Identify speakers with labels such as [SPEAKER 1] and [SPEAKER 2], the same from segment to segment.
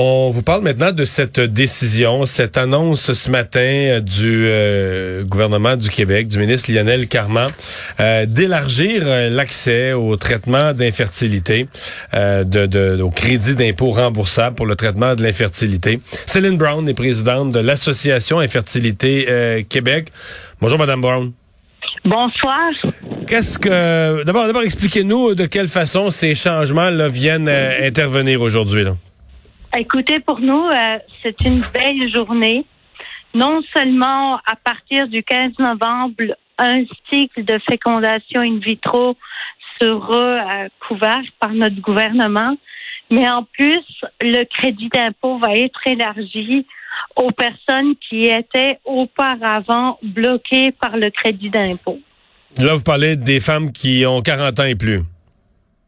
[SPEAKER 1] On vous parle maintenant de cette décision, cette annonce ce matin euh, du euh, gouvernement du Québec, du ministre Lionel Carman, euh, d'élargir l'accès au traitement d'infertilité, euh, de, de- au crédit d'impôt remboursable pour le traitement de l'infertilité. Céline Brown est présidente de l'Association Infertilité euh, Québec. Bonjour, Madame Brown.
[SPEAKER 2] Bonsoir.
[SPEAKER 1] Qu'est-ce que... D'abord, d'abord expliquez-nous de quelle façon ces changements là, viennent euh, intervenir aujourd'hui. là.
[SPEAKER 2] Écoutez, pour nous, euh, c'est une belle journée. Non seulement à partir du 15 novembre, un cycle de fécondation in vitro sera euh, couvert par notre gouvernement, mais en plus, le crédit d'impôt va être élargi aux personnes qui étaient auparavant bloquées par le crédit d'impôt.
[SPEAKER 1] Là, vous parlez des femmes qui ont 40 ans et plus.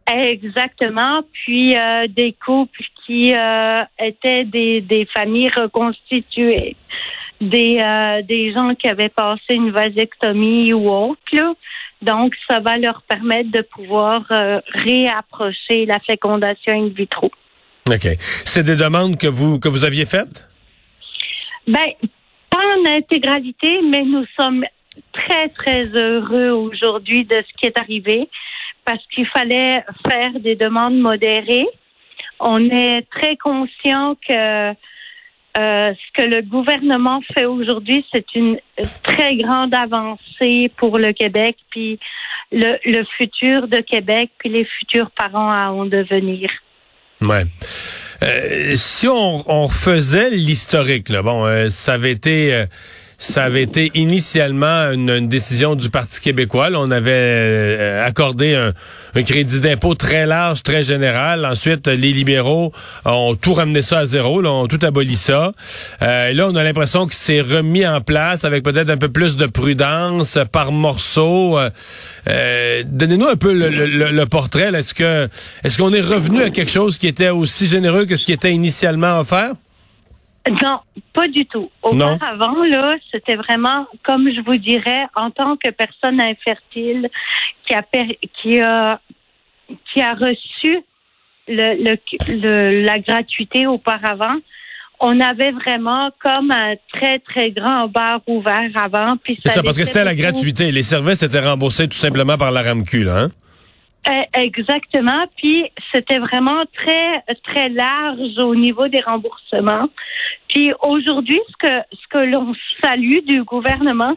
[SPEAKER 2] Exactement. Puis euh, des couples qui euh, étaient des, des familles reconstituées, des, euh, des gens qui avaient passé une vasectomie ou autre. là. Donc, ça va leur permettre de pouvoir euh, réapprocher la fécondation in vitro.
[SPEAKER 1] OK. C'est des demandes que vous que vous aviez faites?
[SPEAKER 2] Ben, pas en intégralité, mais nous sommes très, très heureux aujourd'hui de ce qui est arrivé parce qu'il fallait faire des demandes modérées. On est très conscient que euh, ce que le gouvernement fait aujourd'hui, c'est une très grande avancée pour le Québec, puis le, futur de Québec, puis les futurs parents à en devenir.
[SPEAKER 1] Ouais. Euh, si on, on faisait l'historique, bon, euh, ça avait été ça avait été initialement une, décision du Parti québécois. On avait euh, accordé un, crédit d'impôt très large, très général. Ensuite, les libéraux ont tout ramené ça à zéro, là, ont tout aboli ça. Euh, là, on a l'impression que c'est remis en place avec peut-être un peu plus de prudence, par morceaux. Euh, euh, Donnez-nous un peu le, le- portrait. Est-ce que est-ce qu'on est revenu à quelque chose qui était aussi généreux que ce qui était initialement offert?
[SPEAKER 2] Non, pas du tout.
[SPEAKER 1] Non.
[SPEAKER 2] Auparavant, là, c'était vraiment, comme je vous dirais, en tant que personne infertile qui a, per- qui a, qui a reçu le, le, le- la gratuité auparavant, on avait vraiment comme un très, très grand bar ouvert avant.
[SPEAKER 1] C'est ça, parce que c'était la gratuité. Les services étaient remboursés tout simplement par la RAMQ, là, hein?
[SPEAKER 2] Euh, Exactement. Puis c'était vraiment très très large au niveau des remboursements. Puis aujourd'hui, ce que ce que l'on salue du gouvernement,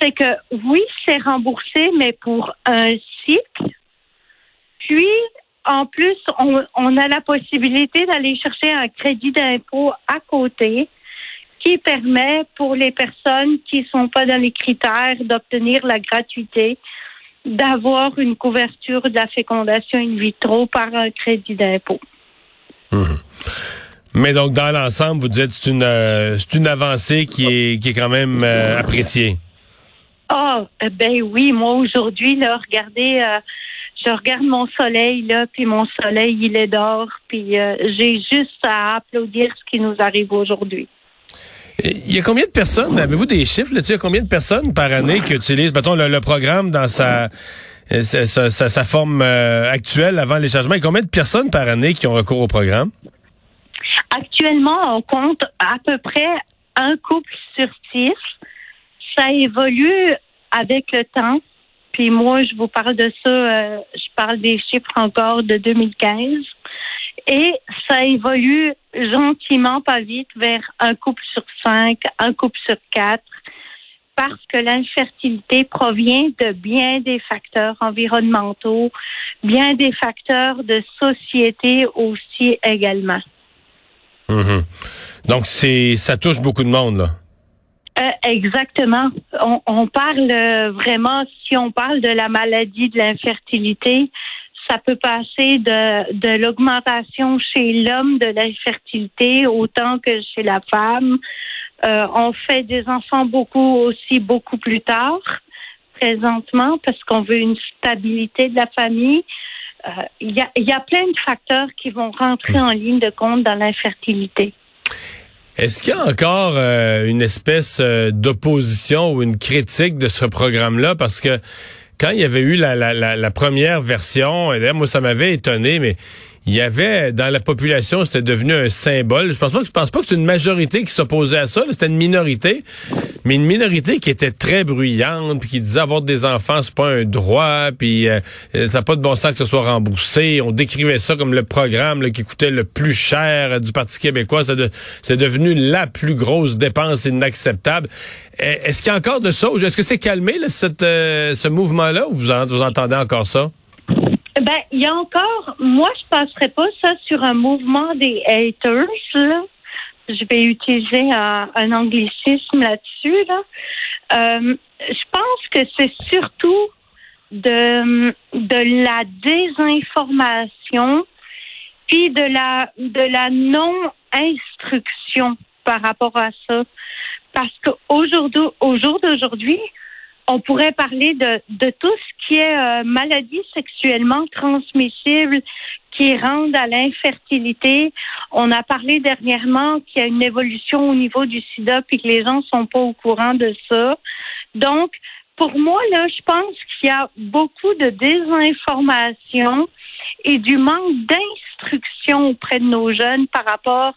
[SPEAKER 2] c'est que oui, c'est remboursé, mais pour un cycle. Puis en plus, on, on a la possibilité d'aller chercher un crédit d'impôt à côté qui permet pour les personnes qui sont pas dans les critères d'obtenir la gratuité d'avoir une couverture de la fécondation in vitro par un crédit d'impôt.
[SPEAKER 1] Mais donc, dans l'ensemble, vous dites c'est une, euh, c'est une avancée qui est, qui est quand même euh, appréciée.
[SPEAKER 2] Ah, euh, ben oui, moi aujourd'hui, là, regardez, euh, je regarde mon soleil, là, puis mon soleil, il est d'or, puis j'ai juste à applaudir ce qui nous arrive aujourd'hui.
[SPEAKER 1] Il y a combien de personnes, avez-vous des chiffres là-dessus? Il y a combien de personnes par année qui utilisent, mettons, le, programme dans sa, euh, sa forme euh, actuelle avant les changements? Il y a combien de personnes par année qui ont recours au programme?
[SPEAKER 2] Actuellement, on compte à peu près un couple sur six. Ça évolue avec le temps. Puis moi, je vous parle de ça, euh, je parle des chiffres encore de 2015. Et ça évolue gentiment, pas vite, vers un couple sur cinq, un couple sur quatre, parce que l'infertilité provient de bien des facteurs environnementaux, bien des facteurs de société aussi également.
[SPEAKER 1] Mhm. Donc, c'est ça touche beaucoup de monde, là.
[SPEAKER 2] Euh, exactement. On, on parle euh, vraiment, si on parle de la maladie de l'infertilité, ça peut passer de, de l'augmentation chez l'homme de l'infertilité autant que chez la femme. Euh, on fait des enfants beaucoup aussi beaucoup plus tard présentement parce qu'on veut une stabilité de la famille. Euh, Il y, a, y a plein de facteurs qui vont rentrer en ligne de compte dans l'infertilité.
[SPEAKER 1] Est-ce qu'il y a encore euh, une espèce d'opposition ou une critique de ce programme-là? Parce que quand il y avait eu la, la, la, première version, et d'ailleurs, moi, ça m'avait étonné, mais il y avait dans la population, c'était devenu un symbole. Je pense pas que je pense pas que c'est une majorité qui s'opposait à ça, c'était une minorité, mais une minorité qui était très bruyante, puis qui disait avoir des enfants c'est pas un droit, puis euh, ça n'a pas de bon sens que ce soit remboursé. On décrivait ça comme le programme là, qui coûtait le plus cher euh, du Parti québécois. C'est de- c'est devenu la plus grosse dépense inacceptable. Euh, Est-ce qu'il y a encore de ça? Est-ce que c'est calmé là, cette, euh, ce mouvement-là, ou vous entendez encore ça?
[SPEAKER 2] Ben, il y a encore, moi, je passerais pas ça sur un mouvement des haters, là. Je vais utiliser un, un anglicisme là-dessus, là. Euh, je pense que c'est surtout de, de la désinformation puis de la, de la non-instruction par rapport à ça. Parce qu'aujourd'hui, au jour d'aujourd'hui, on pourrait parler de, tout ce qui est euh, maladie sexuellement transmissible qui rendent à l'infertilité. On a parlé dernièrement qu'il y a une évolution au niveau du sida puis que les gens sont pas au courant de ça. Donc, pour moi, là, je pense qu'il y a beaucoup de désinformation et du manque d'instruction auprès de nos jeunes par rapport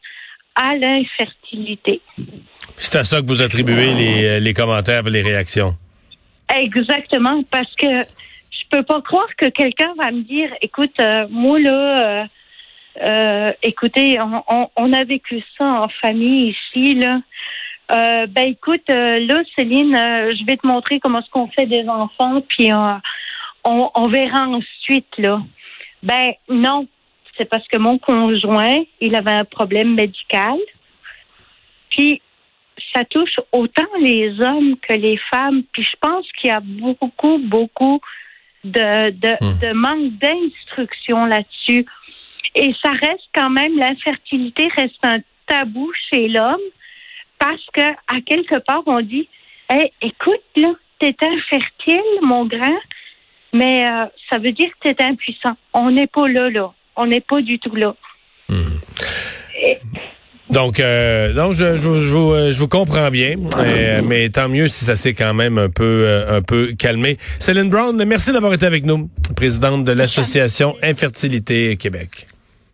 [SPEAKER 2] à l'infertilité.
[SPEAKER 1] C'est à ça que vous attribuez les, les commentaires et les réactions.
[SPEAKER 2] Exactement, parce que je peux pas croire que quelqu'un va me dire, écoute, euh, moi là, euh, euh, écoutez, on, on, on a vécu ça en famille ici là. Euh, ben écoute, euh, là Céline, euh, je vais te montrer comment est-ce qu'on fait des enfants, puis on, on verra ensuite là. Ben non, c'est parce que mon conjoint, il avait un problème médical, puis ça touche autant les hommes que les femmes. Puis je pense qu'il y a beaucoup, beaucoup de, de,
[SPEAKER 1] Hmm.
[SPEAKER 2] de manque d'instruction là-dessus. Et ça reste quand même, l'infertilité reste un tabou chez l'homme parce que à quelque part, on dit Hey, écoute, là, t'es infertile, mon grand, mais euh, ça veut dire que t'es impuissant. On n'est pas là, là. On n'est pas du tout là. Et-
[SPEAKER 1] Donc, euh, donc je, je, je, vous, euh, je vous comprends bien, euh, mais tant mieux si ça s'est quand même un peu, euh, un peu calmé. Céline Brown, merci d'avoir été avec nous, présidente de l'Association Infertilité Québec.